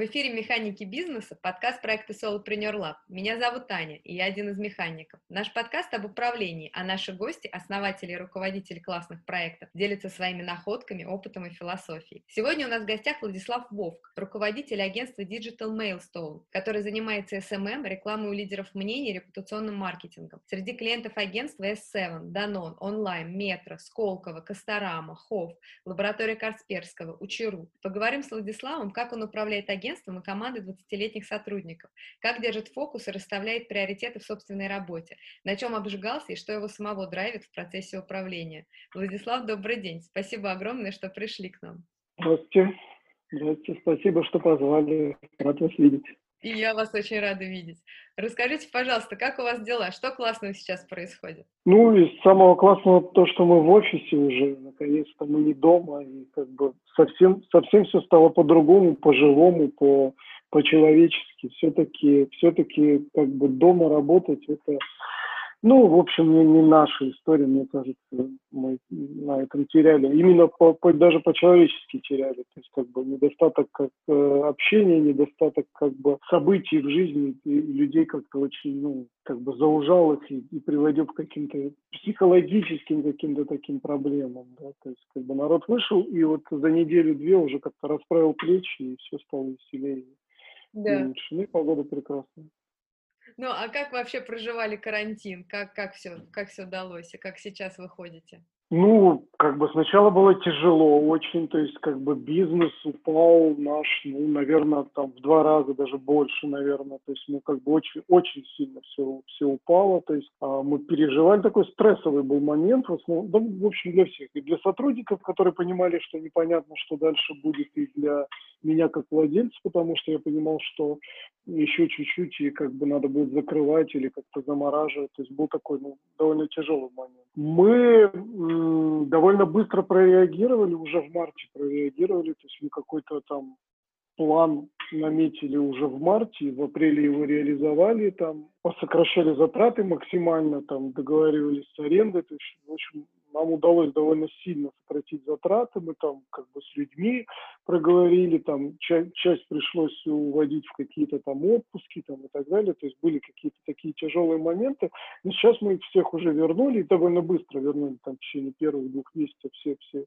В эфире «Механики бизнеса» подкаст проекта Solopreneur Lab. Меня зовут Таня, и я один из механиков. Наш подкаст об управлении, а наши гости, основатели и руководители классных проектов, делятся своими находками, опытом и философией. Сегодня у нас в гостях Владислав Вовк, руководитель агентства Digital Mailstone, который занимается SMM, рекламой у лидеров мнений и репутационным маркетингом. Среди клиентов агентства S7, Danone, Online, Метро, Сколково, Косторама, Хофф, лаборатория Касперского, Учеру. Поговорим с Владиславом, как он управляет агентством агентством и командой 20-летних сотрудников, как держит фокус и расставляет приоритеты в собственной работе, на чем обжигался и что его самого драйвит в процессе управления. Владислав, добрый день. Спасибо огромное, что пришли к нам. Здравствуйте. Здравствуйте. Спасибо, что позвали. Рад вас видеть. И я вас очень рада видеть. Расскажите, пожалуйста, как у вас дела? Что классного сейчас происходит? Ну, из самого классного то, что мы в офисе уже, наконец-то мы не дома, и как бы совсем, совсем все стало по-другому, по-живому, по, по-человечески. Все-таки, все-таки как бы дома работать, это ну, в общем, не, не наша история, мне кажется, мы на этом теряли. Именно по, по, даже по-человечески теряли. То есть, как бы, недостаток как, э, общения, недостаток, как бы, событий в жизни и людей как-то очень, ну, как бы заужал их и, и приводил к каким-то психологическим каким-то таким проблемам. Да? То есть, как бы, народ вышел, и вот за неделю-две уже как-то расправил плечи, и все стало веселее. Да. Ну и погода прекрасная. Ну, а как вообще проживали карантин? Как, как все, как все удалось? И как сейчас выходите? Ну, как бы сначала было тяжело очень, то есть как бы бизнес упал наш, ну, наверное, там в два раза даже больше, наверное, то есть мы как бы очень, очень сильно все, все упало, то есть а, мы переживали, такой стрессовый был момент, в основном, да, в общем, для всех, и для сотрудников, которые понимали, что непонятно, что дальше будет, и для меня как владельца, потому что я понимал, что еще чуть-чуть и как бы надо будет закрывать или как-то замораживать, то есть был такой, ну, довольно тяжелый момент. Мы довольно быстро прореагировали, уже в марте прореагировали, то есть мы какой-то там план наметили уже в марте, в апреле его реализовали, там посокращали затраты максимально, там договаривались с арендой, то есть, в общем, нам удалось довольно сильно сократить затраты, мы там как бы с людьми проговорили, там часть, часть пришлось уводить в какие-то там отпуски там и так далее, то есть были какие-то такие тяжелые моменты, но сейчас мы их всех уже вернули, и довольно быстро вернули, там в течение первых двух месяцев все, все,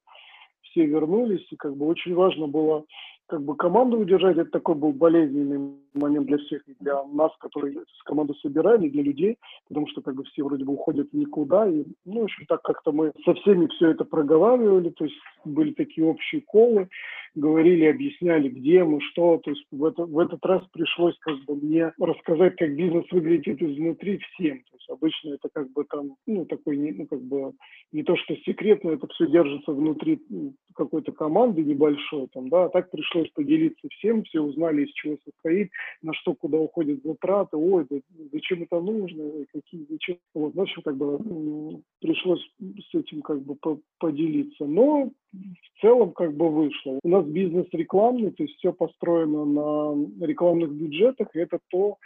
все вернулись, и как бы очень важно было как бы команду удержать, это такой был болезненный момент для всех, для нас, которые с команду собирали, для людей, потому что как бы все вроде бы уходят никуда, и, ну, в общем, так как-то мы со всеми все это проговаривали, то есть были такие общие колы, говорили, объясняли, где мы, что, то есть в, это, в этот раз пришлось как бы мне рассказать, как бизнес выглядит изнутри всем, то есть обычно это как бы там, ну, такой, ну, как бы не то, что секретно, это все держится внутри какой-то команды небольшой, там, да, а так пришлось поделиться всем, все узнали, из чего состоит, на что куда уходят затраты, ой, да, зачем это нужно, какие, зачем, вот, в общем, как бы пришлось с этим как бы поделиться, но в целом как бы вышло. У нас бизнес рекламный, то есть все построено на рекламных бюджетах, и это то,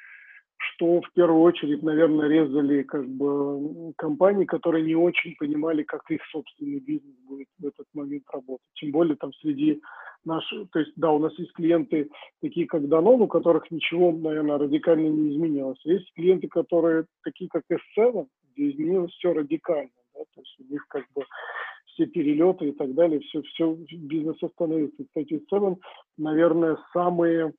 что в первую очередь, наверное, резали как бы компании, которые не очень понимали, как их собственный бизнес будет в этот момент работать. Тем более там среди наших, то есть да, у нас есть клиенты такие как Danone, у которых ничего, наверное, радикально не изменилось. Есть клиенты, которые такие как S7, где изменилось все радикально. Да? То есть у них как бы все перелеты и так далее, все, все бизнес остановился. Кстати, S7, наверное, самые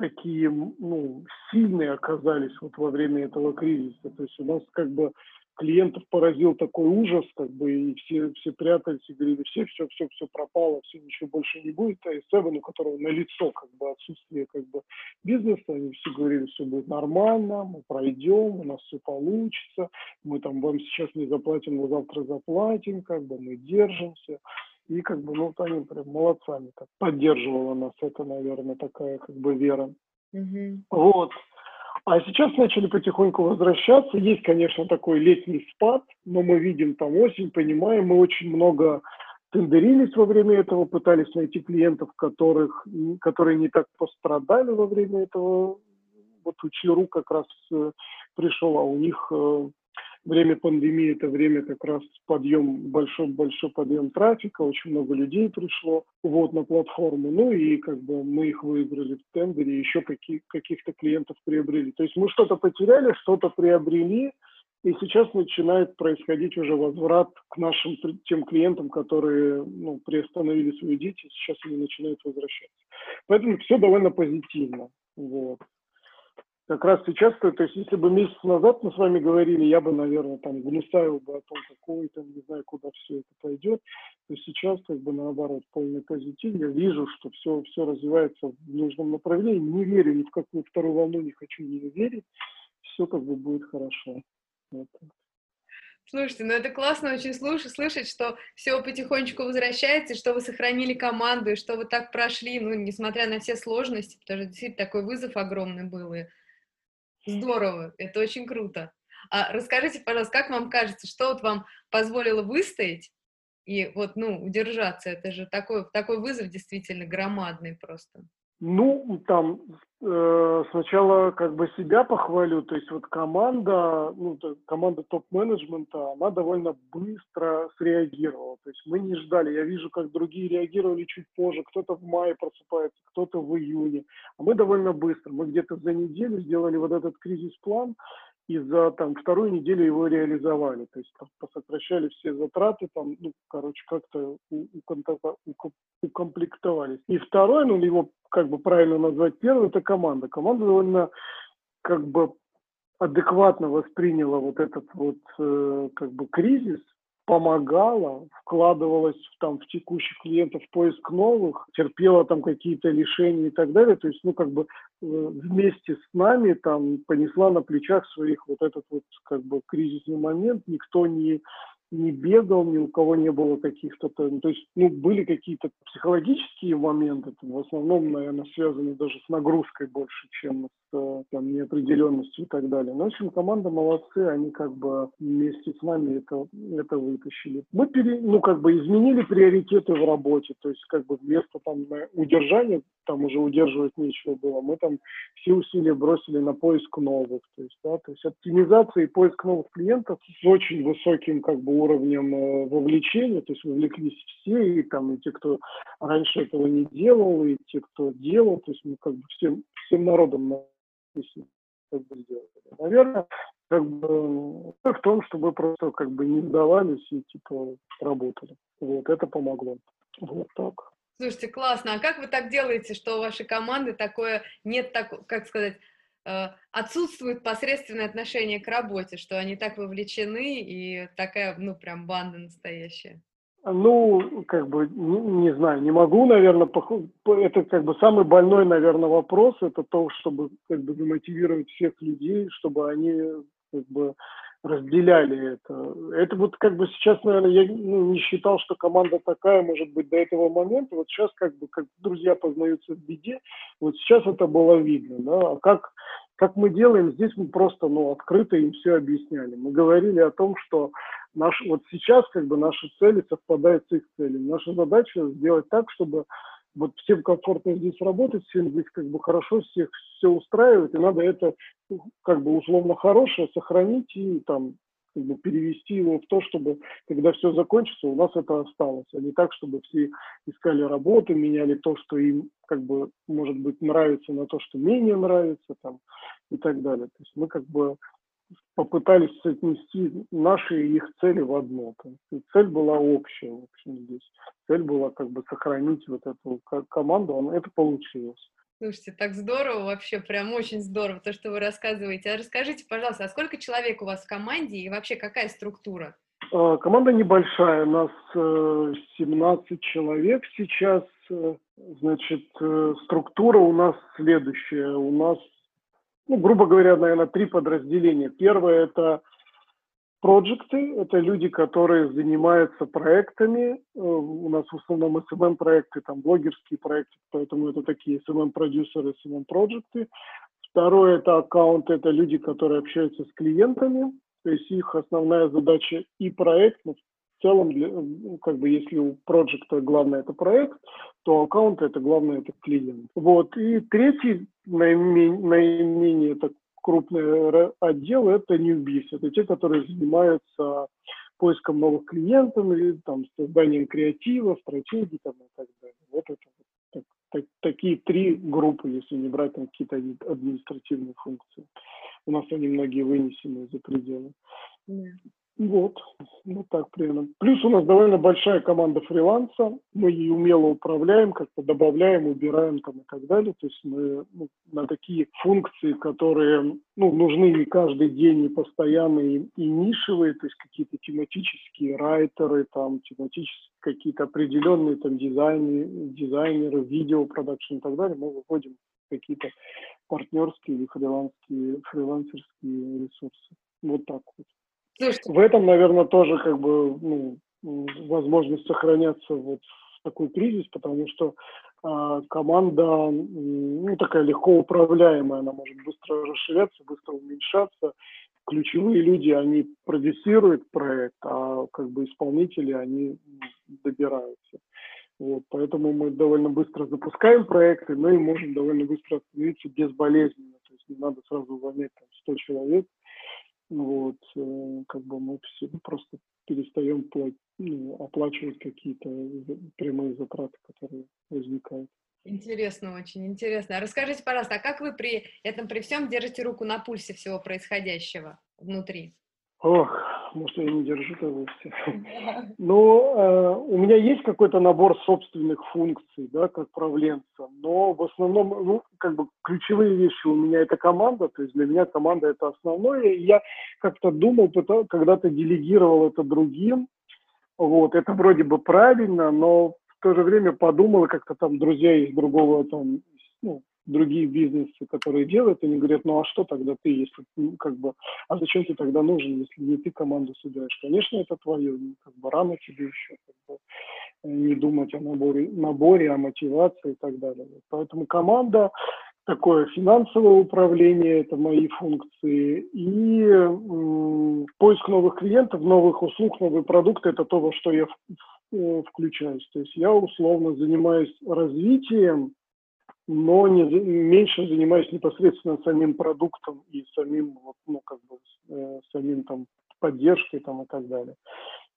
такие ну, сильные оказались вот во время этого кризиса. То есть у нас как бы клиентов поразил такой ужас, как бы, и все, все прятались и говорили, все, все, все, все пропало, все, ничего больше не будет. А Seven, у которого на лицо как бы отсутствие как бы бизнеса, они все говорили, все будет нормально, мы пройдем, у нас все получится, мы там вам сейчас не заплатим, но завтра заплатим, как бы мы держимся. И как бы, ну, они прям молодцами так поддерживала нас. Это, наверное, такая как бы вера. Mm-hmm. Вот. А сейчас начали потихоньку возвращаться. Есть, конечно, такой летний спад, но мы видим там осень, понимаем, мы очень много тендерились во время этого, пытались найти клиентов, которых, которые не так пострадали во время этого. Вот у Чиру как раз э, пришел, а у них э, время пандемии – это время как раз подъем, большой-большой подъем трафика, очень много людей пришло вот на платформу, ну и как бы мы их выиграли в тендере, еще каких, каких-то клиентов приобрели. То есть мы что-то потеряли, что-то приобрели, и сейчас начинает происходить уже возврат к нашим тем клиентам, которые ну, приостановили свою деятельность, сейчас они начинают возвращаться. Поэтому все довольно позитивно. Вот. Как раз сейчас, то, есть если бы месяц назад мы с вами говорили, я бы, наверное, там гнусавил бы о том, какой там, не знаю, куда все это пойдет, то сейчас как бы наоборот полный позитив. Я вижу, что все, все развивается в нужном направлении. Не верю ни в какую вторую волну, не хочу не верить. Все как бы будет хорошо. Вот. Слушайте, ну это классно очень слушать, слышать, что все потихонечку возвращается, что вы сохранили команду, и что вы так прошли, ну, несмотря на все сложности, потому что действительно такой вызов огромный был, и здорово, это очень круто. А расскажите, пожалуйста, как вам кажется, что вот вам позволило выстоять и вот, ну, удержаться? Это же такой, такой вызов действительно громадный просто. Ну, там э, сначала как бы себя похвалю, то есть вот команда, ну, команда топ-менеджмента, она довольно быстро среагировала, то есть мы не ждали, я вижу, как другие реагировали чуть позже, кто-то в мае просыпается, кто-то в июне, а мы довольно быстро, мы где-то за неделю сделали вот этот кризис-план, и за там, вторую неделю его реализовали. То есть посокращали все затраты, там, ну, короче, как-то укомплектовались. И второй, ну, его как бы правильно назвать первый, это команда. Команда довольно как бы адекватно восприняла вот этот вот э, как бы кризис, помогала, вкладывалась в, там, в текущих клиентов в поиск новых, терпела там какие-то лишения и так далее. То есть, ну, как бы вместе с нами там понесла на плечах своих вот этот вот как бы кризисный момент. Никто не не бегал, ни у кого не было каких-то, то есть, ну, были какие-то психологические моменты, в основном, наверное, связаны даже с нагрузкой больше, чем с э, там, неопределенностью и так далее. Но, в общем, команда молодцы, они как бы вместе с нами это, это вытащили. Мы, пере, ну, как бы изменили приоритеты в работе, то есть, как бы вместо там удержания, там уже удерживать нечего было, мы там все усилия бросили на поиск новых, то есть, да, то есть оптимизация и поиск новых клиентов с очень высоким, как бы, уровнем э, вовлечения, то есть вовлеклись все, и там и те, кто раньше этого не делал, и те, кто делал, то есть мы как бы всем, всем народом как бы сделали. Наверное, как бы в том, чтобы просто как бы не сдавались и типа работали. Вот это помогло. Вот так. Слушайте, классно. А как вы так делаете, что у вашей команды такое нет так, как сказать, Э, отсутствует посредственное отношение к работе, что они так вовлечены и такая, ну, прям банда настоящая? Ну, как бы, не, не знаю, не могу, наверное, это как бы самый больной, наверное, вопрос, это то, чтобы как бы замотивировать всех людей, чтобы они как бы разделяли это. Это вот как бы сейчас, наверное, я ну, не считал, что команда такая может быть до этого момента. Вот сейчас как бы как друзья познаются в беде, вот сейчас это было видно. Да? А как, как мы делаем, здесь мы просто ну, открыто им все объясняли. Мы говорили о том, что наш, вот сейчас как бы наши цели совпадают с их целями. Наша задача сделать так, чтобы вот всем комфортно здесь работать, всем здесь как бы хорошо, всех все устраивает, и надо это как бы условно хорошее сохранить и там как бы перевести его в то, чтобы когда все закончится, у нас это осталось, а не так, чтобы все искали работу, меняли то, что им как бы может быть нравится, на то, что менее нравится там и так далее. То есть мы как бы попытались соотнести наши и их цели в одно. Цель была общая, в общем, здесь. Цель была как бы сохранить вот эту команду, это получилось. Слушайте, так здорово вообще, прям очень здорово, то, что вы рассказываете. А расскажите, пожалуйста, а сколько человек у вас в команде и вообще какая структура? А, команда небольшая, у нас 17 э, человек сейчас. Э, значит, э, структура у нас следующая. У нас ну, грубо говоря, наверное, три подразделения. Первое – это проекты, это люди, которые занимаются проектами. Э, у нас в основном SMM-проекты, там блогерские проекты, поэтому это такие SMM-продюсеры, SMM-проекты. Второе – это аккаунты, это люди, которые общаются с клиентами, то есть их основная задача и проект, но в целом, для, как бы если у проекта главное это проект, то аккаунт это главное это клиент. Вот. И третий наименее, так, крупный отдел – это newbies. Это те, которые занимаются поиском новых клиентов или там, созданием креатива, стратегий там, и так далее. Вот это так, так, такие три группы, если не брать там какие-то административные функции. У нас они многие вынесены за пределы. Yeah. Вот, вот так примерно. Плюс у нас довольно большая команда фриланса, мы ее умело управляем, как-то добавляем, убираем там и так далее. То есть мы ну, на такие функции, которые ну, нужны не каждый день, не постоянные и нишевые, то есть какие-то тематические райтеры, там тематические какие-то определенные там дизайны, дизайнеры, видео продакшн и так далее, мы выводим какие-то партнерские или фрилансерские ресурсы. Вот так вот. Слушайте. В этом, наверное, тоже как бы ну, возможность сохраняться вот в такой кризис, потому что э, команда ну, такая легко управляемая, она может быстро расширяться, быстро уменьшаться. Ключевые люди, они продюсируют проект, а как бы исполнители, они добираются. Вот, поэтому мы довольно быстро запускаем проекты, но и можем довольно быстро остановиться безболезненно. То есть не надо сразу увольнять там, 100 человек, вот, э, как бы мы все просто перестаем платить, ну, оплачивать какие-то прямые затраты, которые возникают. Интересно, очень интересно. А расскажите, пожалуйста, а как вы при этом, при всем держите руку на пульсе всего происходящего внутри? Ох, может, я не держу того все. Но э, у меня есть какой-то набор собственных функций, да, как правленца, но в основном, ну, как бы ключевые вещи у меня это команда, то есть для меня команда это основное. И я как-то думал, когда-то делегировал это другим, вот, это вроде бы правильно, но в то же время подумал, как-то там друзья из другого там, ну, другие бизнесы, которые делают, они говорят, ну а что тогда ты, если ну, как бы, а зачем ты тогда нужен, если не ты команду собираешь? Конечно, это твое, ну, как бы рано тебе еще как бы, не думать о наборе, наборе, о мотивации и так далее. Поэтому команда, такое финансовое управление, это мои функции, и м, поиск новых клиентов, новых услуг, новые продукты, это то, во что я в, включаюсь. То есть я условно занимаюсь развитием но не, меньше занимаюсь непосредственно самим продуктом и самим, вот, ну, как бы, э, самим там поддержкой там и так далее.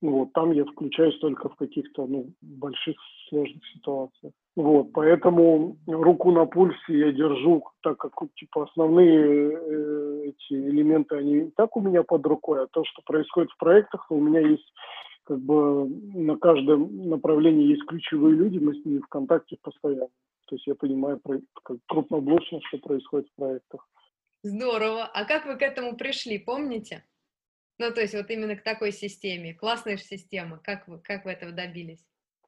Вот, там я включаюсь только в каких-то ну, больших сложных ситуациях. Вот, поэтому руку на пульсе я держу, так как типа основные э, эти элементы, они так у меня под рукой, а то, что происходит в проектах, у меня есть как бы на каждом направлении есть ключевые люди, мы с ними в контакте постоянно. То есть я понимаю как крупноблочно, что происходит в проектах. Здорово. А как вы к этому пришли, помните? Ну, то есть вот именно к такой системе. Классная же система. Как вы, как вы этого добились?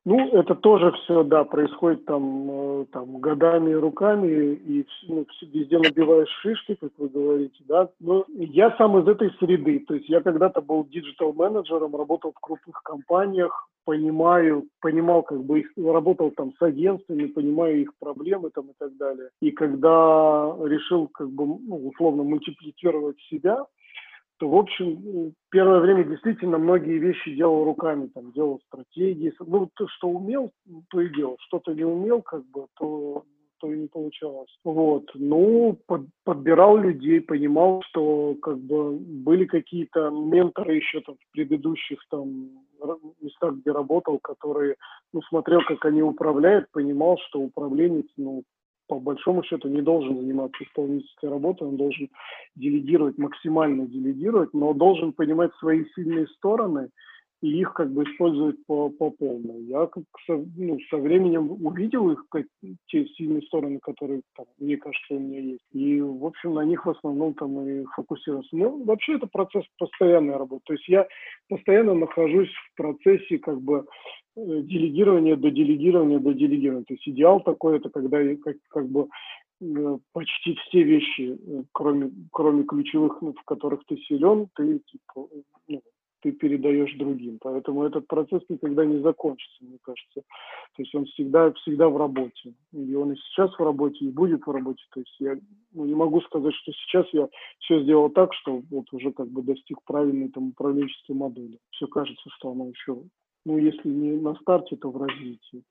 Ну, это тоже все, да, происходит там, э, там годами руками, и ну, везде набиваешь шишки, как вы говорите, да. Но я сам из этой среды, то есть я когда-то был digital-менеджером, работал в крупных компаниях, понимаю, понимал, как бы их, работал там с агентствами, понимаю их проблемы там и так далее. И когда решил, как бы, ну, условно, мультиплицировать себя, то, в общем, первое время действительно многие вещи делал руками, там, делал стратегии. Ну, то, что умел, то и делал. Что-то не умел, как бы, то, то и не получалось. Вот. Ну, под, подбирал людей, понимал, что, как бы, были какие-то менторы еще там в предыдущих там местах, где работал, которые, ну, смотрел, как они управляют, понимал, что управленец, ну, по большому счету не должен заниматься исполнительской работой, он должен делегировать, максимально делегировать, но должен понимать свои сильные стороны и их как бы использовать по, по полной. Я как со, ну, со временем увидел их, как, те сильные стороны, которые, там, мне кажется, у меня есть. И, в общем, на них в основном там и фокусировался. Ну, вообще это процесс постоянной работы. То есть я постоянно нахожусь в процессе как бы Э, делегирование до делегирования до делегирования. То есть идеал такой, это когда как, как бы э, почти все вещи, э, кроме, кроме ключевых, ну, в которых ты силен, ты, типа, ну, ты передаешь другим. Поэтому этот процесс никогда не закончится, мне кажется. То есть он всегда, всегда в работе. И он и сейчас в работе, и будет в работе. То есть я ну, не могу сказать, что сейчас я все сделал так, что вот уже как бы достиг правильной там управленческой модели. Все кажется, что оно еще ну, если не на старте, то в развитии.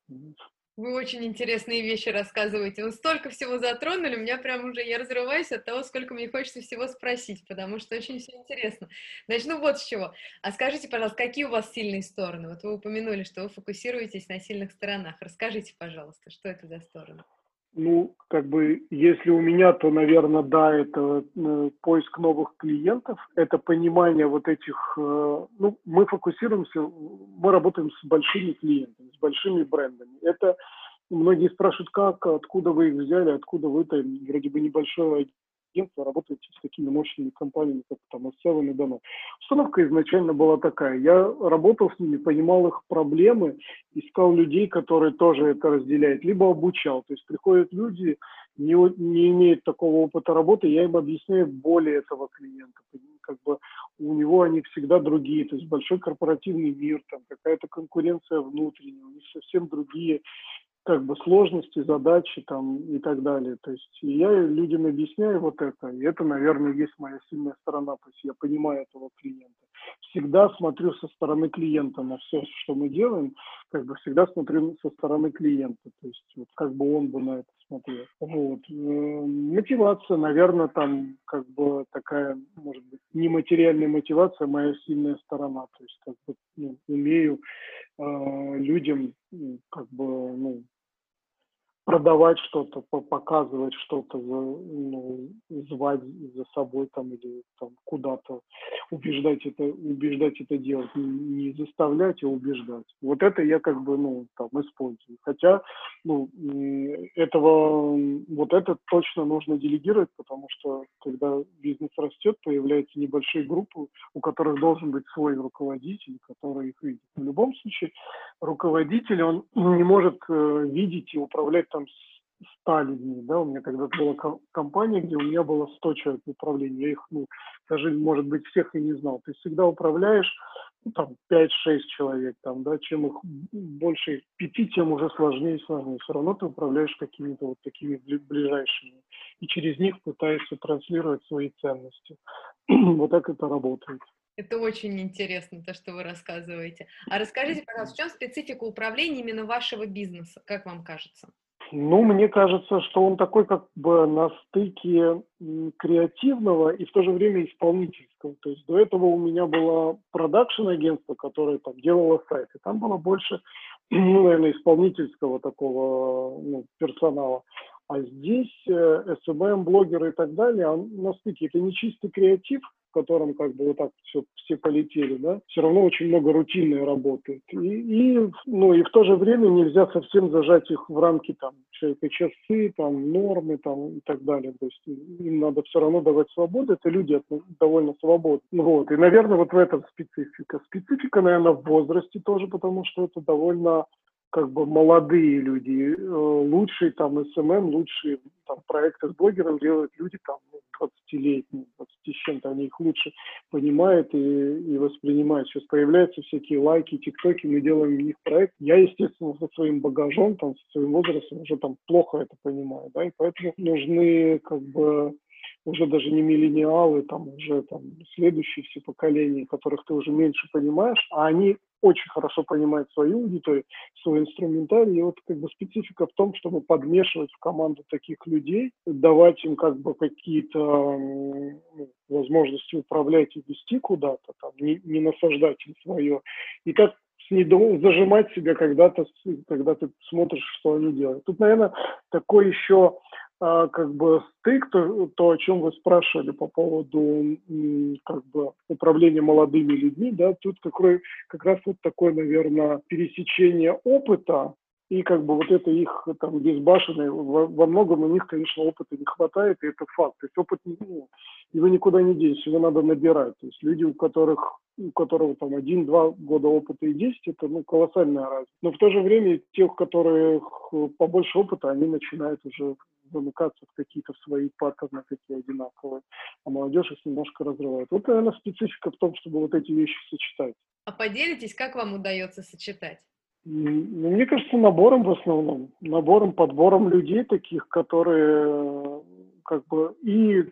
Вы очень интересные вещи рассказываете. Вы столько всего затронули, у меня прям уже, я разрываюсь от того, сколько мне хочется всего спросить, потому что очень все интересно. Начну вот с чего. А скажите, пожалуйста, какие у вас сильные стороны? Вот вы упомянули, что вы фокусируетесь на сильных сторонах. Расскажите, пожалуйста, что это за стороны? Ну, как бы, если у меня, то, наверное, да, это э, поиск новых клиентов, это понимание вот этих, э, ну, мы фокусируемся, мы работаем с большими клиентами, с большими брендами. Это многие спрашивают, как, откуда вы их взяли, откуда вы там вроде бы небольшое агентство, работаете с такими мощными компаниями, как там S7 и Dano. Установка изначально была такая. Я работал с ними, понимал их проблемы, искал людей, которые тоже это разделяют, либо обучал. То есть приходят люди, не, не имеют такого опыта работы, я им объясняю более этого клиента. Как бы у него они всегда другие, то есть большой корпоративный мир, там какая-то конкуренция внутренняя, у них совсем другие как бы сложности, задачи там и так далее. То есть я людям объясняю вот это, и это, наверное, есть моя сильная сторона, то есть я понимаю этого клиента. Всегда смотрю со стороны клиента на все, что мы делаем, как бы всегда смотрю со стороны клиента, то есть вот как бы он бы на это смотрел. Вот. Э, мотивация, наверное, там как бы такая, может быть, нематериальная мотивация, моя сильная сторона, то есть как бы ну, умею э, людям как бы ну, продавать что-то, показывать что-то, ну, звать за собой там или там куда-то, убеждать это, убеждать это делать, не, не заставлять, а убеждать. Вот это я как бы, ну, там, использую. Хотя, ну, этого, вот это точно нужно делегировать, потому что, когда бизнес растет, появляются небольшие группы, у которых должен быть свой руководитель, который их видит. В любом случае, руководитель, он не может э, видеть и управлять там 100 людьми, да, у меня когда-то была компания, где у меня было 100 человек в управлении, я их, ну, даже, может быть, всех и не знал. Ты всегда управляешь, ну, там, 5-6 человек, там, да, чем их больше, пяти, тем уже сложнее и сложнее. Все равно ты управляешь какими-то вот такими ближайшими, и через них пытаешься транслировать свои ценности. вот так это работает. Это очень интересно, то, что вы рассказываете. А расскажите, пожалуйста, в чем специфика управления именно вашего бизнеса, как вам кажется? Ну, мне кажется, что он такой как бы на стыке креативного и в то же время исполнительского. То есть до этого у меня было продакшн-агентство, которое там делало сайты. Там было больше, ну, наверное, исполнительского такого ну, персонала. А здесь э, SMM, блогеры и так далее, он на стыке. Это не чистый креатив, котором как бы вот так все, все полетели, да, все равно очень много рутинной работы. И, и, ну, и в то же время нельзя совсем зажать их в рамки там человека часы, там нормы там и так далее. То есть им надо все равно давать свободу. Это люди довольно свободны. Вот. И, наверное, вот в этом специфика. Специфика, наверное, в возрасте тоже, потому что это довольно как бы молодые люди. Э, лучшие там СММ, лучшие там проекты с блогером делают люди там 20-летние, ну, 20 с чем-то, они их лучше понимают и, и воспринимают. Сейчас появляются всякие лайки, тиктоки, мы делаем в них проект. Я, естественно, со своим багажом, там, со своим возрастом уже там плохо это понимаю, да, и поэтому нужны как бы уже даже не миллениалы, там уже там следующие все поколения, которых ты уже меньше понимаешь, а они очень хорошо понимают свою аудиторию, свой инструментарий. И вот как бы специфика в том, чтобы подмешивать в команду таких людей, давать им как бы какие-то ну, возможности управлять и вести куда-то, там, не, не насаждать им свое. И как с недоум... зажимать себя, когда, ты, когда ты смотришь, что они делают. Тут, наверное, такой еще как бы стык, то, то, о чем вы спрашивали по поводу как бы управления молодыми людьми, да, тут какой, как раз вот такое, наверное, пересечение опыта и как бы вот это их там безбашенное, во, во многом у них, конечно, опыта не хватает, и это факт. То есть опыт, ну, его никуда не денешь, его надо набирать. То есть люди, у которых у которого там один-два года опыта и 10, это ну, колоссальная разница. Но в то же время тех, у которых побольше опыта, они начинают уже замыкаться в какие-то свои паттерны такие одинаковые, а молодежь их немножко разрывает. Вот, наверное, специфика в том, чтобы вот эти вещи сочетать. А поделитесь, как вам удается сочетать? Ну, мне кажется, набором в основном. Набором, подбором людей таких, которые как бы и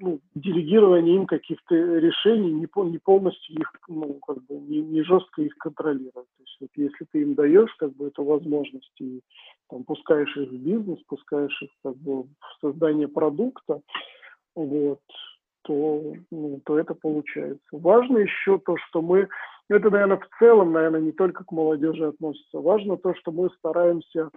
ну, делегирование им каких-то решений, не, не полностью их, ну, как бы, не, не жестко их контролировать. То есть вот если ты им даешь как бы эту возможность и там, пускаешь их в бизнес, пускаешь их как бы в создание продукта, вот, то, ну, то это получается. Важно еще то, что мы, это, наверное, в целом, наверное, не только к молодежи относится, важно то, что мы стараемся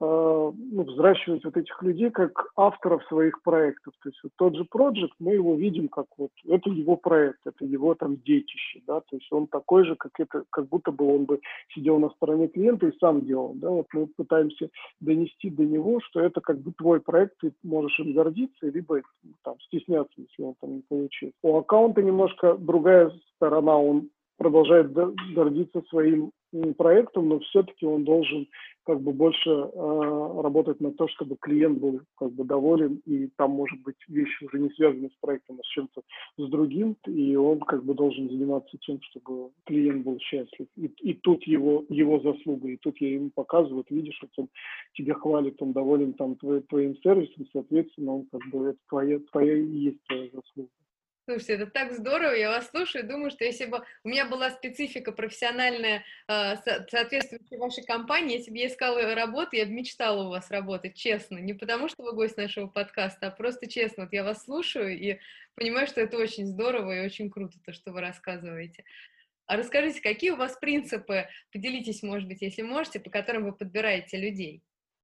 ну, взращивать вот этих людей как авторов своих проектов. То есть вот тот же проект, мы его видим как вот, это его проект, это его там детище, да, то есть он такой же, как это, как будто бы он бы сидел на стороне клиента и сам делал, да, вот мы пытаемся донести до него, что это как бы твой проект, ты можешь им гордиться, либо там стесняться, если он там не получил. У аккаунта немножко другая сторона, он продолжает гордиться своим проектом, но все-таки он должен как бы больше э, работать на то, чтобы клиент был как бы доволен, и там может быть вещи уже не связаны с проектом, а с чем-то с другим, и он как бы должен заниматься тем, чтобы клиент был счастлив. И, и тут его, его заслуга, и тут я ему показываю, вот видишь, вот он тебя хвалит, он доволен там твой, твоим сервисом, соответственно, он как бы это твоя, твоя и есть твоя заслуга. Слушайте, это так здорово, я вас слушаю, думаю, что если бы у меня была специфика профессиональная, э, соответствующая вашей компании, если бы я искала работу, я бы мечтала у вас работать, честно, не потому что вы гость нашего подкаста, а просто честно, вот я вас слушаю и понимаю, что это очень здорово и очень круто, то, что вы рассказываете. А расскажите, какие у вас принципы, поделитесь, может быть, если можете, по которым вы подбираете людей?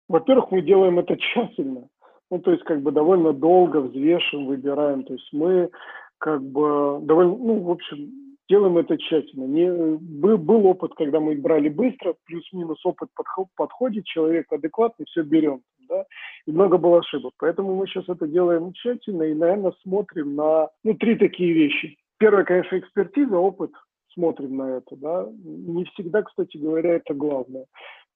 Во-первых, мы делаем это тщательно. Ну, то есть, как бы довольно долго взвешиваем, выбираем. То есть мы как бы довольно, ну, в общем, делаем это тщательно. Не, был, был опыт, когда мы брали быстро, плюс-минус опыт подход, подходит, человек адекватный, все берем. Да? И много было ошибок. Поэтому мы сейчас это делаем тщательно и, наверное, смотрим на ну, три такие вещи. Первое, конечно, экспертиза, опыт. Смотрим на это. Да? Не всегда, кстати говоря, это главное.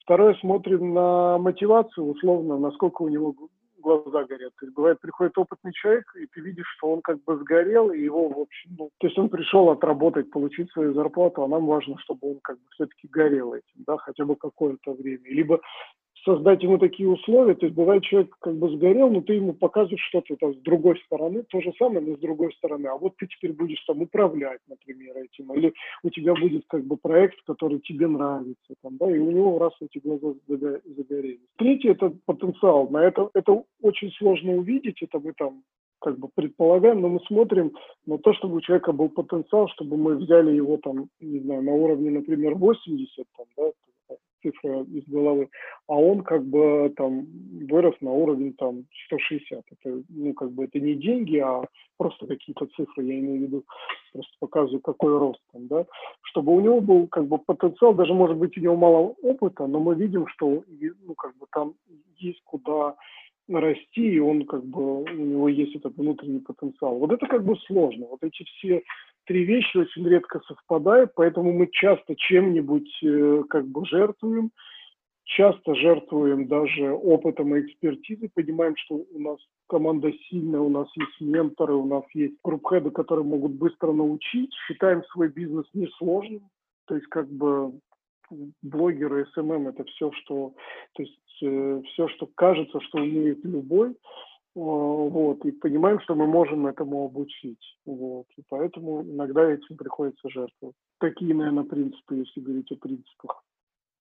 Второе, смотрим на мотивацию, условно, насколько у него глаза горят. То есть бывает, приходит опытный человек, и ты видишь, что он как бы сгорел, и его, в общем, ну, то есть он пришел отработать, получить свою зарплату, а нам важно, чтобы он как бы все-таки горел этим, да, хотя бы какое-то время. Либо создать ему такие условия. То есть бывает человек как бы сгорел, но ты ему показываешь что-то там с другой стороны, то же самое, но с другой стороны. А вот ты теперь будешь там управлять, например, этим, или у тебя будет как бы проект, который тебе нравится, там, да, и у него раз эти глаза загорелись. Третье – это потенциал. На это, это очень сложно увидеть, это мы там как бы предполагаем, но мы смотрим на то, чтобы у человека был потенциал, чтобы мы взяли его там, не знаю, на уровне, например, 80, там, да, цифра из головы, а он как бы там вырос на уровень там 160. Это, ну, как бы это не деньги, а просто какие-то цифры, я имею в виду, просто показываю, какой рост там, да, чтобы у него был как бы потенциал, даже может быть у него мало опыта, но мы видим, что ну, как бы там есть куда расти, и он как бы, у него есть этот внутренний потенциал. Вот это как бы сложно. Вот эти все три вещи очень редко совпадают, поэтому мы часто чем-нибудь э, как бы жертвуем, часто жертвуем даже опытом и экспертизой, понимаем, что у нас команда сильная, у нас есть менторы, у нас есть group head ы, которые могут быстро научить, считаем свой бизнес несложным, то есть как бы блогеры, СММ – это все, что, то есть э, все, что кажется, что умеет любой, вот, и понимаем, что мы можем этому обучить, вот, и поэтому иногда этим приходится жертвовать. Такие, наверное, принципы, если говорить о принципах.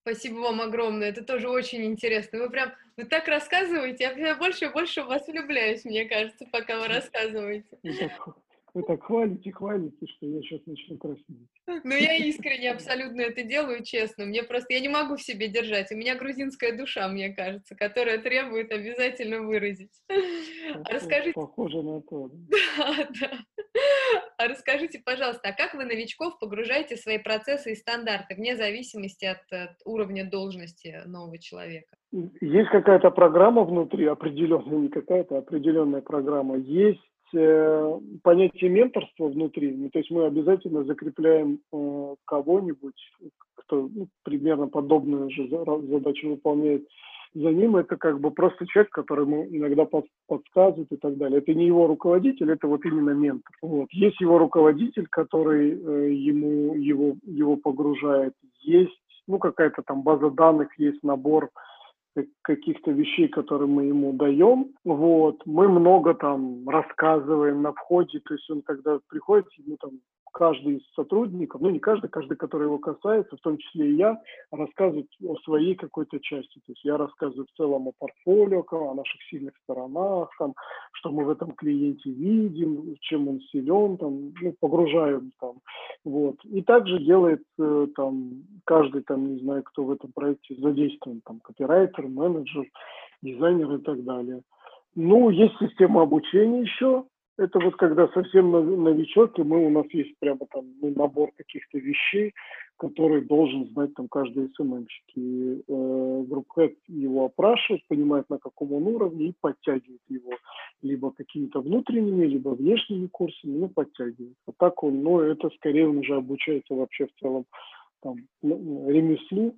Спасибо вам огромное, это тоже очень интересно. Вы прям, вы так рассказываете, я больше и больше в вас влюбляюсь, мне кажется, пока вы рассказываете. Вы так хвалите, хвалите, что я сейчас начну краснеть. Ну, я искренне абсолютно это делаю, честно. Мне просто, я не могу в себе держать. У меня грузинская душа, мне кажется, которая требует обязательно выразить. А расскажите... Похоже на то. Да, да. А расскажите, пожалуйста, а как вы новичков погружаете в свои процессы и стандарты, вне зависимости от, от уровня должности нового человека? Есть какая-то программа внутри, определенная, не какая-то, а определенная программа. Есть Э, понятие менторства внутри, ну, то есть мы обязательно закрепляем э, кого-нибудь, кто ну, примерно подобную же задачу выполняет за ним, это как бы просто человек, который ему иногда под, подсказывает и так далее. Это не его руководитель, это вот именно ментор. Вот. Есть его руководитель, который э, ему его, его погружает, есть ну, какая-то там база данных, есть набор каких-то вещей, которые мы ему даем. Вот. Мы много там рассказываем на входе, то есть он когда приходит, ему там каждый из сотрудников, ну не каждый, каждый, который его касается, в том числе и я, рассказывает о своей какой-то части. То есть я рассказываю в целом о портфолио, о наших сильных сторонах, там, что мы в этом клиенте видим, чем он силен, там, ну, погружаем там. Вот. И также делает э, там каждый, там, не знаю, кто в этом проекте задействован, там, копирайтер, менеджер, дизайнер и так далее. Ну, есть система обучения еще. Это вот когда совсем новичок, и мы, у нас есть прямо там ну, набор каких-то вещей, которые должен знать там каждый СММщик. И э, группхед его опрашивает, понимает, на каком он уровне, и подтягивает его либо какими-то внутренними, либо внешними курсами, но подтягивает. А так он, ну, это скорее он уже обучается вообще в целом там, ну, ремеслу,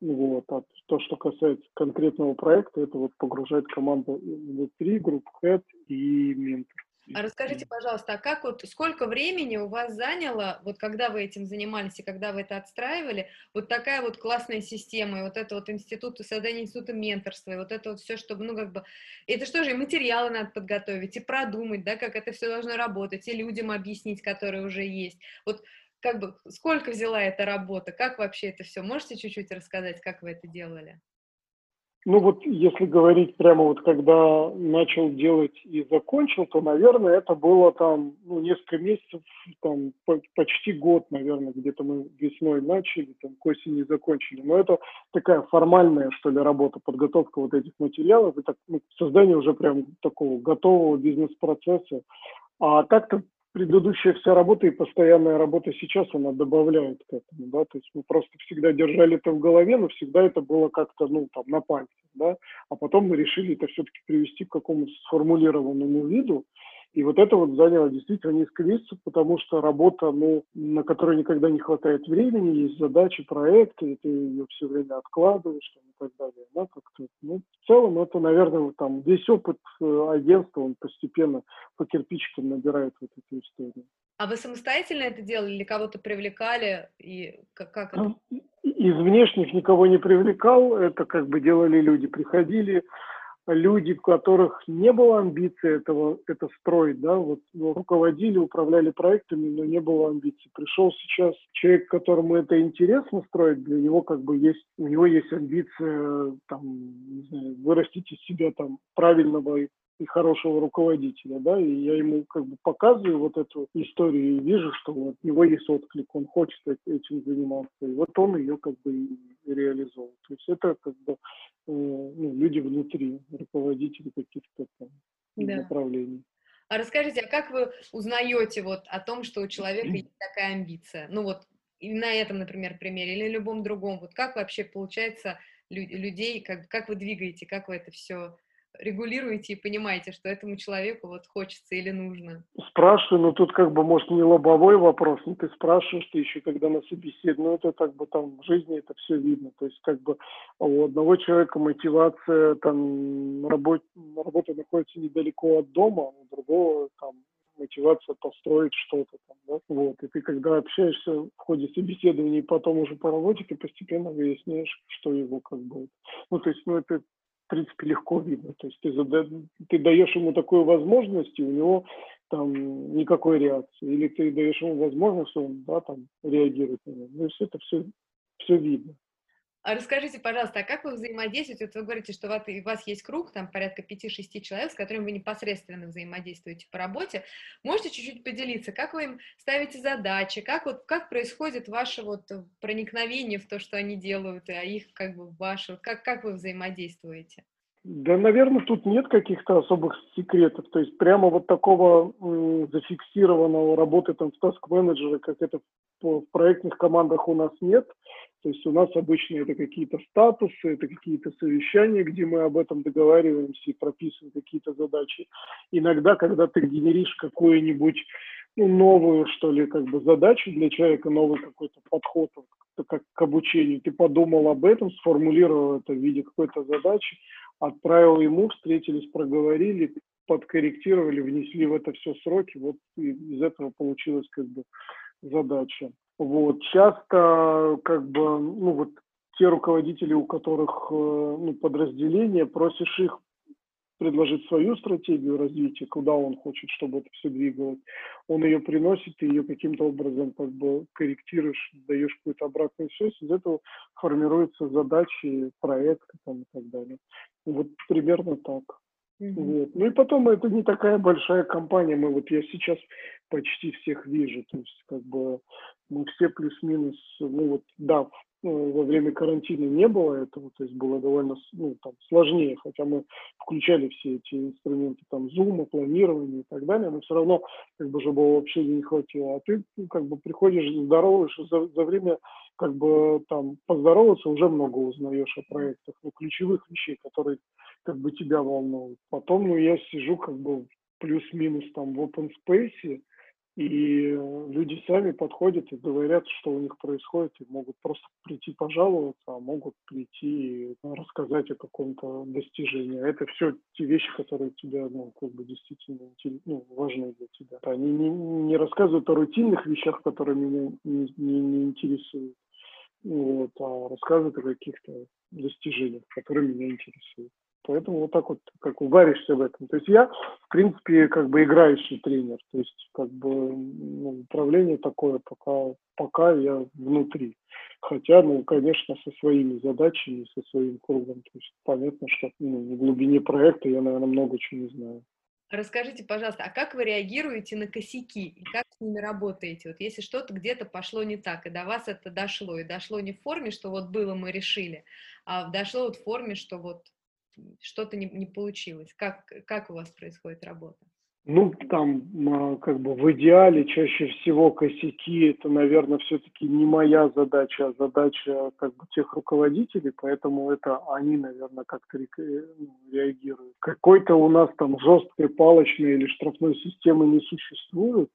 вот. А то, что касается конкретного проекта, это вот погружает команду внутри, групп head и ментор. А расскажите, пожалуйста, а как вот, сколько времени у вас заняло, вот когда вы этим занимались и когда вы это отстраивали, вот такая вот классная система, и вот это вот институт, создание института менторства, и вот это вот все, чтобы, ну, как бы, это что же, и материалы надо подготовить, и продумать, да, как это все должно работать, и людям объяснить, которые уже есть. Вот как бы сколько взяла эта работа, как вообще это все? Можете чуть-чуть рассказать, как вы это делали? Ну вот, если говорить прямо вот, когда начал делать и закончил, то, наверное, это было там, ну, несколько месяцев, там, почти год, наверное, где-то мы весной начали, там, к осени закончили. Но это такая формальная, что ли, работа, подготовка вот этих материалов, так, ну, создание уже прям такого готового бизнес-процесса. А так-то предыдущая вся работа и постоянная работа сейчас, она добавляет к этому, да, то есть мы просто всегда держали это в голове, но всегда это было как-то, ну, там, на пальце, да, а потом мы решили это все-таки привести к какому-то сформулированному виду, и вот это вот заняло действительно несколько месяцев, потому что работа, ну, на которой никогда не хватает времени, есть задачи, проекты, и ты ее все время откладываешь там, и так далее. Да, как-то, ну, в целом это, наверное, вот там весь опыт э, агентства, он постепенно по кирпичикам набирает вот эту историю. А вы самостоятельно это делали или кого-то привлекали? И как, как это? Из внешних никого не привлекал, это как бы делали люди, приходили, люди, у которых не было амбиции этого, это строить, да, вот руководили, управляли проектами, но не было амбиций. Пришел сейчас человек, которому это интересно строить, для него как бы есть, у него есть амбиция, там, не знаю, вырастить из себя там правильного и хорошего руководителя, да, и я ему как бы показываю вот эту историю и вижу, что вот у него есть отклик, он хочет этим заниматься, и вот он ее как бы и реализовал. То есть это как бы э, ну, люди внутри, руководители каких-то там да. направлений. А расскажите, а как вы узнаете вот о том, что у человека есть такая амбиция? Ну вот и на этом, например, примере или любом другом. Вот как вообще получается людей, как, как вы двигаете, как вы это все регулируете и понимаете, что этому человеку вот хочется или нужно? Спрашиваю, но тут как бы, может, не лобовой вопрос, но ты спрашиваешь, ты еще когда на собеседовании, ну, это как бы там в жизни это все видно. То есть как бы у одного человека мотивация там работа, работа находится недалеко от дома, а у другого там мотивация построить что-то там, да, вот, и ты когда общаешься в ходе собеседования и потом уже по работе, ты постепенно выясняешь, что его как бы, ну, то есть, ну, это принципе, легко видно. То есть ты, ты даешь ему такую возможность, и у него там никакой реакции. Или ты даешь ему возможность, он да, там, реагирует на нее. Ну, есть это все, все видно. А расскажите, пожалуйста, а как вы взаимодействуете? Вот вы говорите, что у вас есть круг, там порядка 5-6 человек, с которыми вы непосредственно взаимодействуете по работе. Можете чуть-чуть поделиться, как вы им ставите задачи, как, вот, как происходит ваше вот проникновение в то, что они делают, а их как бы ваше, как, как вы взаимодействуете? Да, наверное, тут нет каких-то особых секретов. То есть прямо вот такого м, зафиксированного работы там в таск-менеджере, как это в, в проектных командах у нас нет. То есть у нас обычно это какие-то статусы, это какие-то совещания, где мы об этом договариваемся и прописываем какие-то задачи. Иногда, когда ты генеришь какую-нибудь ну, новую, что ли, как бы задачу для человека, новый какой-то подход как к обучению, ты подумал об этом, сформулировал это в виде какой-то задачи, отправил ему, встретились, проговорили, подкорректировали, внесли в это все сроки, вот из этого получилась как бы задача. Вот, часто как бы, ну вот те руководители, у которых э, ну, подразделения, просишь их предложить свою стратегию развития, куда он хочет, чтобы это все двигалось. Он ее приносит, ты ее каким-то образом как бы корректируешь, даешь какую-то обратную связь, из этого формируются задачи проекта там, и так далее. Вот примерно так. Mm-hmm. Вот. Ну и потом это не такая большая компания. Мы вот я сейчас почти всех вижу. То есть как бы мы все плюс-минус, ну вот да, ну, во время карантина не было этого, то есть было довольно ну, там, сложнее, хотя мы включали все эти инструменты там зума, планирования и так далее, но все равно как бы живого общения не хватило. А ты ну, как бы приходишь, здороваешься за, за время как бы там поздороваться уже много узнаешь о проектах, ну, ключевых вещей, которые как бы тебя волнуют. Потом, ну, я сижу как бы плюс-минус там в open space, и э, люди сами подходят и говорят, что у них происходит, и могут просто прийти пожаловаться, а могут прийти и ну, рассказать о каком-то достижении. Это все те вещи, которые тебя, ну, как бы действительно ну, важны для тебя. Они не, не рассказывают о рутинных вещах, которые меня не, не, не интересуют, вот, а рассказывают о каких-то достижениях, которые меня интересуют. Поэтому вот так вот, как варишься в этом. То есть я, в принципе, как бы играющий тренер. То есть, как бы, ну, управление такое, пока, пока я внутри. Хотя, ну, конечно, со своими задачами, со своим кругом. То есть понятно, что ну, в глубине проекта я, наверное, много чего не знаю. Расскажите, пожалуйста, а как вы реагируете на косяки и как с ними работаете? Вот если что-то где-то пошло не так, и до вас это дошло, и дошло не в форме, что вот было, мы решили, а дошло вот в форме, что вот что-то не, не получилось? Как, как у вас происходит работа? Ну, там, а, как бы в идеале чаще всего косяки – это, наверное, все-таки не моя задача, а задача как бы тех руководителей, поэтому это они, наверное, как-то ну, реагируют. Какой-то у нас там жесткой палочной или штрафной системы не существует,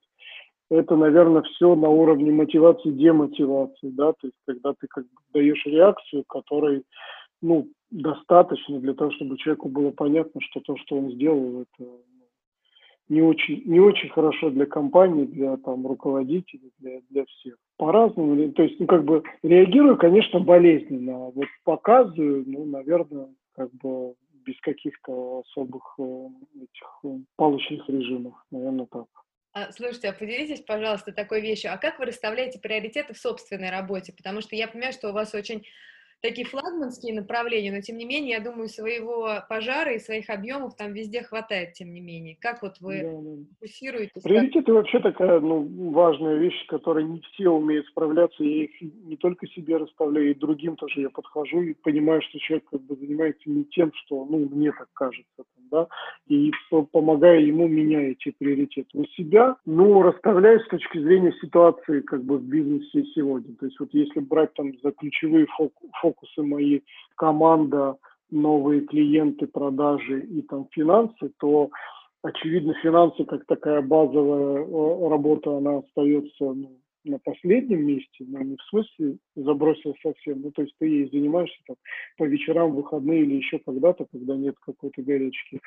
это, наверное, все на уровне мотивации, демотивации, да, то есть когда ты как бы даешь реакцию, которой ну, достаточно для того, чтобы человеку было понятно, что то, что он сделал, это ну, не очень, не очень хорошо для компании, для там, руководителей, для, для всех. По-разному, то есть, ну, как бы реагирую, конечно, болезненно, а вот показываю, ну, наверное, как бы без каких-то особых э, этих э, палочных режимов, наверное, так. А, слушайте, а поделитесь, пожалуйста, такой вещью. А как вы расставляете приоритеты в собственной работе? Потому что я понимаю, что у вас очень такие флагманские направления, но тем не менее, я думаю, своего пожара и своих объемов там везде хватает, тем не менее. Как вот вы да, да. фокусируетесь? Приоритеты вообще такая ну, важная вещь, с которой не все умеют справляться. Я их не только себе расставляю, и другим тоже я подхожу и понимаю, что человек как бы занимается не тем, что ну, мне так кажется. Там, да, и помогая ему меняя эти приоритеты. У себя, ну, расставляю с точки зрения ситуации как бы в бизнесе сегодня. То есть вот если брать там за ключевые фокусы фокусы мои команда, новые клиенты, продажи и там финансы, то очевидно финансы как такая базовая э, работа, она остается ну, на последнем месте, но не в смысле забросил совсем, ну то есть ты ей занимаешься там по вечерам, выходные или еще когда-то, когда нет какой-то горячки.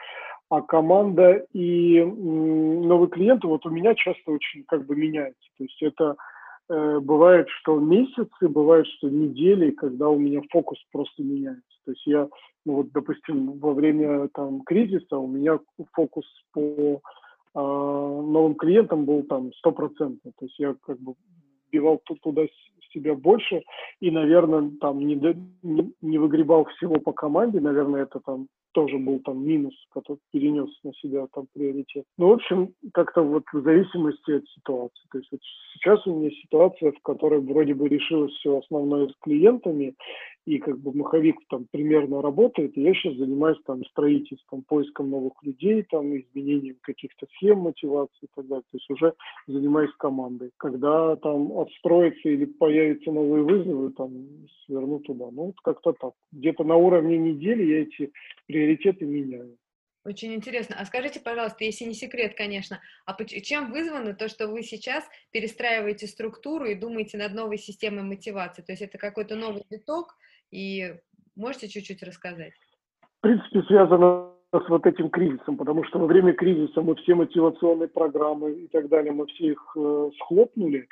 А команда и новый клиент, вот у меня часто очень как бы меняется. То есть это бывает, что месяцы, бывает, что недели, когда у меня фокус просто меняется. То есть я, ну вот, допустим, во время там кризиса у меня фокус по э, новым клиентам был там стопроцентный. То есть я как бы вбивал туда себя больше и, наверное, там не, не, не выгребал всего по команде, наверное, это там тоже был там минус, который перенес на себя там приоритет. Ну, в общем, как-то вот в зависимости от ситуации. То есть вот сейчас у меня ситуация, в которой вроде бы решилось все основное с клиентами, и как бы маховик там примерно работает, и я сейчас занимаюсь там строительством, поиском новых людей, там изменением каких-то схем мотивации и так далее. То есть уже занимаюсь командой. Когда там отстроится или появятся новые вызовы, там сверну туда. Ну, вот как-то так. Где-то на уровне недели я эти приоритеты меняю. Очень интересно. А скажите, пожалуйста, если не секрет, конечно, а чем вызвано то, что вы сейчас перестраиваете структуру и думаете над новой системой мотивации? То есть это какой-то новый виток, и можете чуть-чуть рассказать? В принципе, связано с вот этим кризисом, потому что во время кризиса мы все мотивационные программы и так далее, мы все их э, схлопнули,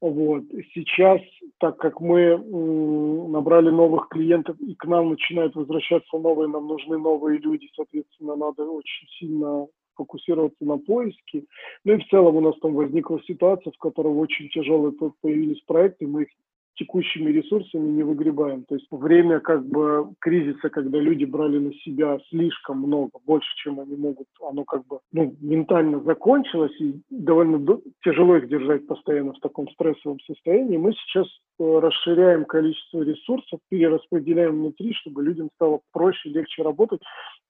Вот. Сейчас, так как мы набрали новых клиентов и к нам начинают возвращаться новые, нам нужны новые люди, соответственно, надо очень сильно фокусироваться на поиске. Ну и в целом у нас там возникла ситуация, в которой очень тяжелые появились проекты, мы их текущими ресурсами не выгребаем. То есть время как бы кризиса, когда люди брали на себя слишком много, больше, чем они могут, оно как бы ну, ментально закончилось, и довольно тяжело их держать постоянно в таком стрессовом состоянии. Мы сейчас э, расширяем количество ресурсов, перераспределяем внутри, чтобы людям стало проще, легче работать.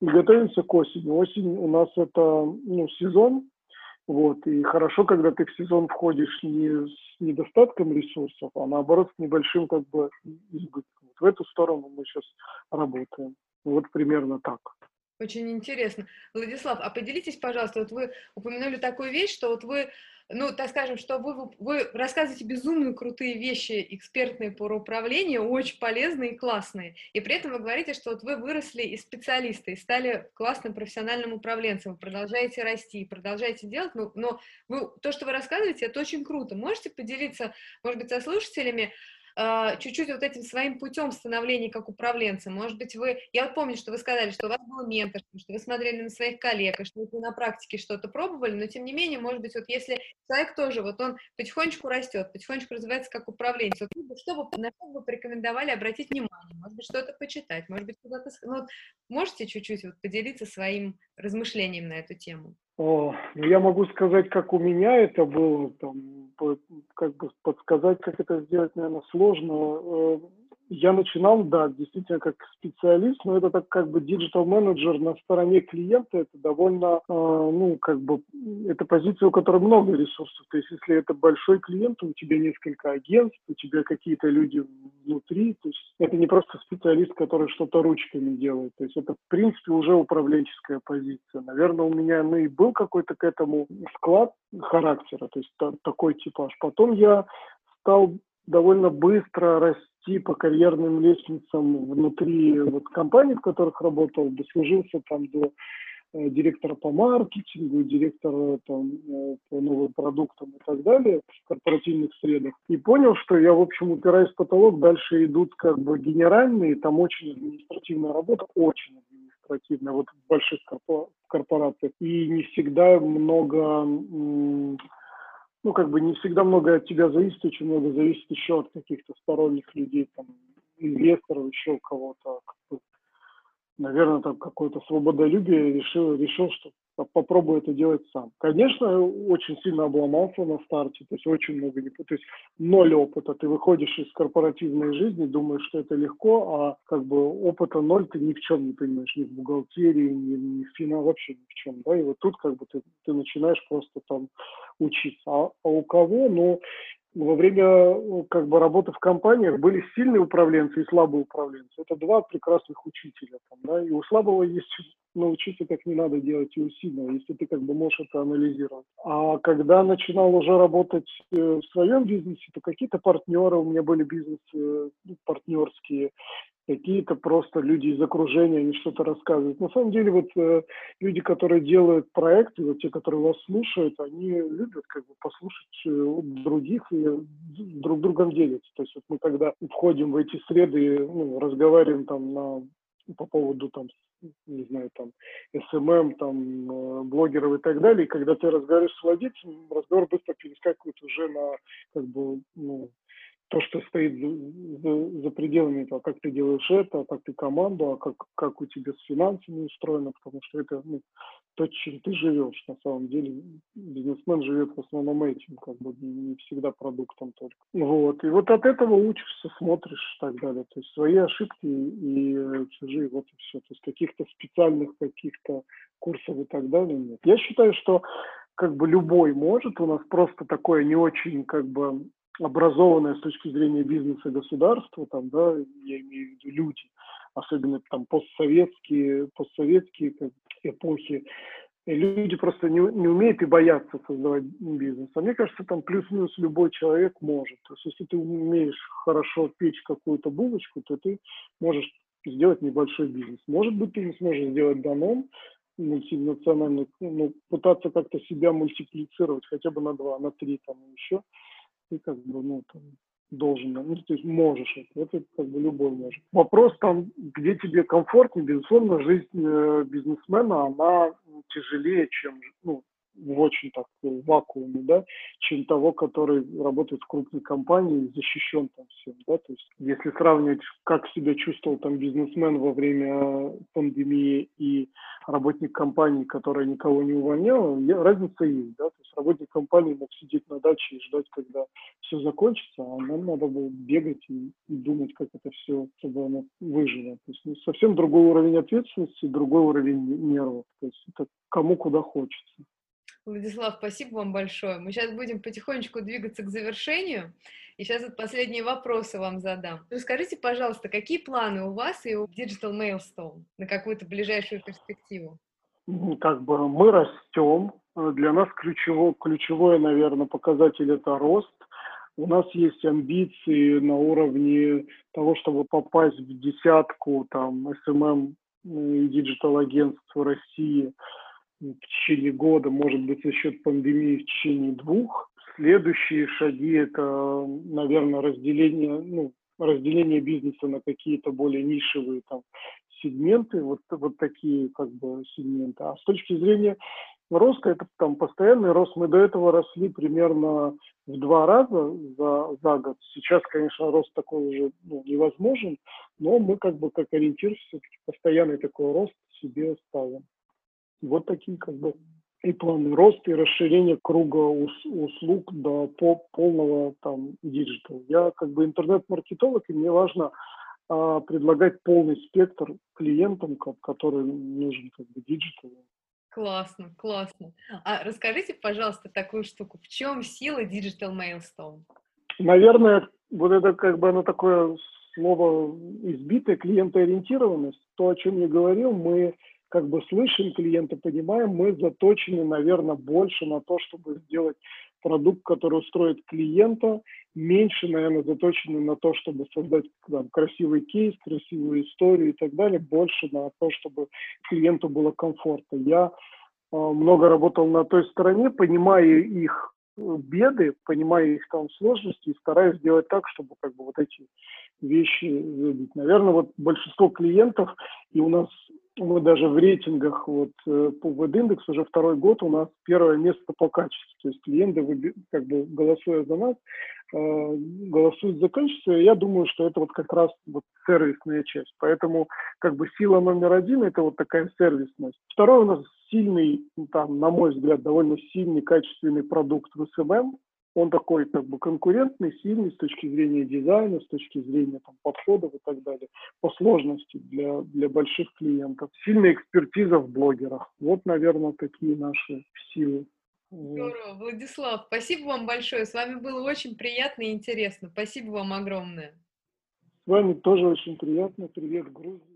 И готовимся к осени. Осень у нас это ну, сезон, вот. И хорошо, когда ты в сезон входишь не с недостатком ресурсов, а наоборот с небольшим как бы избытком. Вот в эту сторону мы сейчас работаем. Вот примерно так. Очень интересно. Владислав, а поделитесь, пожалуйста, вот вы упомянули такую вещь, что вот вы ну, так скажем, что вы, вы рассказываете безумно крутые вещи, экспертные по управлению, очень полезные и классные. И при этом вы говорите, что вот вы выросли из специалиста и стали классным профессиональным управленцем, продолжаете расти, продолжаете делать, но, но вы, то, что вы рассказываете, это очень круто. Можете поделиться, может быть, со слушателями, чуть-чуть вот этим своим путем становления как управленца. Может быть, вы... Я вот помню, что вы сказали, что у вас был ментор, что вы смотрели на своих коллег, что вы на практике что-то пробовали, но тем не менее, может быть, вот если человек тоже, вот он потихонечку растет, потихонечку развивается как управленец, вот, что бы, на что бы порекомендовали обратить внимание? Может быть, что-то почитать, может быть, куда-то... Ну, вот, можете чуть-чуть вот поделиться своим размышлением на эту тему? О, ну я могу сказать, как у меня это было, там, как бы подсказать, как это сделать, наверное, сложно. Я начинал, да, действительно как специалист, но это так как бы диджитал-менеджер на стороне клиента, это довольно, э, ну, как бы, это позиция, у которой много ресурсов. То есть если это большой клиент, у тебя несколько агентств, у тебя какие-то люди внутри, то есть это не просто специалист, который что-то ручками делает. То есть это, в принципе, уже управленческая позиция. Наверное, у меня, ну, и был какой-то к этому склад характера, то есть такой типаж. Потом я стал довольно быстро расти по карьерным лестницам внутри вот компаний, в которых работал, дослужился там до э, директора по маркетингу, директора там, э, по новым продуктам и так далее в корпоративных средах. И понял, что я, в общем, упираюсь в потолок, дальше идут как бы генеральные, там очень административная работа, очень административная, вот в больших корпорациях. И не всегда много ну, как бы не всегда много от тебя зависит, очень много зависит еще от каких-то сторонних людей, там, инвесторов, еще кого-то. Наверное, там какое-то свободолюбие решил, решил, что попробую это делать сам. Конечно, очень сильно обломался на старте, то есть очень много, то есть ноль опыта. Ты выходишь из корпоративной жизни, думаешь, что это легко, а как бы опыта ноль ты ни в чем не понимаешь, ни в бухгалтерии, ни, ни в финал, вообще ни в чем, да, и вот тут как бы ты, ты начинаешь просто там учиться. А, а у кого, ну, во время как бы работы в компаниях были сильные управленцы и слабые управленцы. Это два прекрасных учителя. Там, да? И у слабого есть научиться, как не надо делать, и у сильного, если ты как бы можешь это анализировать. А когда начинал уже работать э, в своем бизнесе, то какие-то партнеры, у меня были бизнесы ну, партнерские, какие-то просто люди из окружения, они что-то рассказывают. На самом деле вот э, люди, которые делают проекты, вот те, которые вас слушают, они любят как бы послушать э, других и друг другом делятся. То есть вот мы когда входим в эти среды, ну, разговариваем там на по поводу там, не знаю, там, СММ, там, э, блогеров и так далее, и когда ты разговариваешь с владельцем, разговор быстро перескакивает уже на, как бы, ну, то, что стоит за, за, пределами этого, как ты делаешь это, как ты команду, а как, как у тебя с финансами устроено, потому что это ну, то, чем ты живешь. На самом деле бизнесмен живет в основном этим, как бы не всегда продуктом только. Вот. И вот от этого учишься, смотришь и так далее. То есть свои ошибки и чужие, вот и все. То есть каких-то специальных каких-то курсов и так далее нет. Я считаю, что как бы любой может, у нас просто такое не очень как бы образованное с точки зрения бизнеса государства, там, да, я имею в виду люди, особенно там постсоветские, постсоветские как, эпохи, и люди просто не, не умеют и боятся создавать бизнес. А мне кажется, там плюс-минус любой человек может. То есть, если ты умеешь хорошо печь какую-то булочку, то ты можешь сделать небольшой бизнес. Может быть, ты не сможешь сделать данон, мультинациональный, ну, пытаться как-то себя мультиплицировать хотя бы на два, на три там еще ты как бы, ну, там, должен, ну, то есть можешь это, это как бы любой может. Вопрос там, где тебе комфортнее, безусловно, жизнь э, бизнесмена, она тяжелее, чем, ну, в очень так вакууме, да, чем того, который работает в крупной компании, защищен там всем, да, то есть если сравнивать, как себя чувствовал там бизнесмен во время пандемии и работник компании, которая никого не увольняла, разница есть, да, то есть работник компании мог сидеть на даче и ждать, когда все закончится, а нам надо было бегать и, и думать, как это все, чтобы оно выжило. То есть ну, совсем другой уровень ответственности, другой уровень нервов, то есть это кому куда хочется. Владислав, спасибо вам большое. Мы сейчас будем потихонечку двигаться к завершению. И сейчас вот последние вопросы вам задам. Расскажите, пожалуйста, какие планы у вас и у Digital Mailstone на какую-то ближайшую перспективу? Как бы мы растем. Для нас ключевой, ключевой, наверное, показатель – это рост. У нас есть амбиции на уровне того, чтобы попасть в десятку там, SMM и диджитал-агентств России – в течение года, может быть, за счет пандемии в течение двух. Следующие шаги – это, наверное, разделение, ну, разделение бизнеса на какие-то более нишевые там, сегменты, вот, вот такие как бы сегменты. А с точки зрения роста, это там постоянный рост. Мы до этого росли примерно в два раза за, за год. Сейчас, конечно, рост такой уже ну, невозможен, но мы как бы как ориентир все-таки постоянный такой рост себе ставим. Вот такие как бы и планы роста, и расширения круга услуг до по полного там диджитал. Я как бы интернет-маркетолог, и мне важно а, предлагать полный спектр клиентам, который нужен как бы диджитал. Классно, классно. А расскажите, пожалуйста, такую штуку. В чем сила Digital Milestone? Наверное, вот это как бы оно такое слово избитое, клиентоориентированность. То, о чем я говорил, мы как бы слышим клиента, понимаем, мы заточены, наверное, больше на то, чтобы сделать продукт, который устроит клиента, меньше, наверное, заточены на то, чтобы создать там, красивый кейс, красивую историю и так далее, больше на то, чтобы клиенту было комфортно. Я э, много работал на той стороне, понимая их беды, понимая их там сложности и стараюсь сделать так, чтобы как бы вот эти вещи видеть. Наверное, вот большинство клиентов, и у нас мы даже в рейтингах вот э, по веб-индекс уже второй год у нас первое место по качеству. То есть клиенты, как бы голосуя за нас, э, голосуют за качество. Я думаю, что это вот как раз вот сервисная часть. Поэтому как бы сила номер один – это вот такая сервисность. Второй у нас сильный, там, на мой взгляд, довольно сильный, качественный продукт в СММ он такой как бы конкурентный, сильный с точки зрения дизайна, с точки зрения там, подходов и так далее, по сложности для, для больших клиентов. Сильная экспертиза в блогерах. Вот, наверное, такие наши силы. Здорово. Владислав, спасибо вам большое. С вами было очень приятно и интересно. Спасибо вам огромное. С вами тоже очень приятно. Привет, Грузия.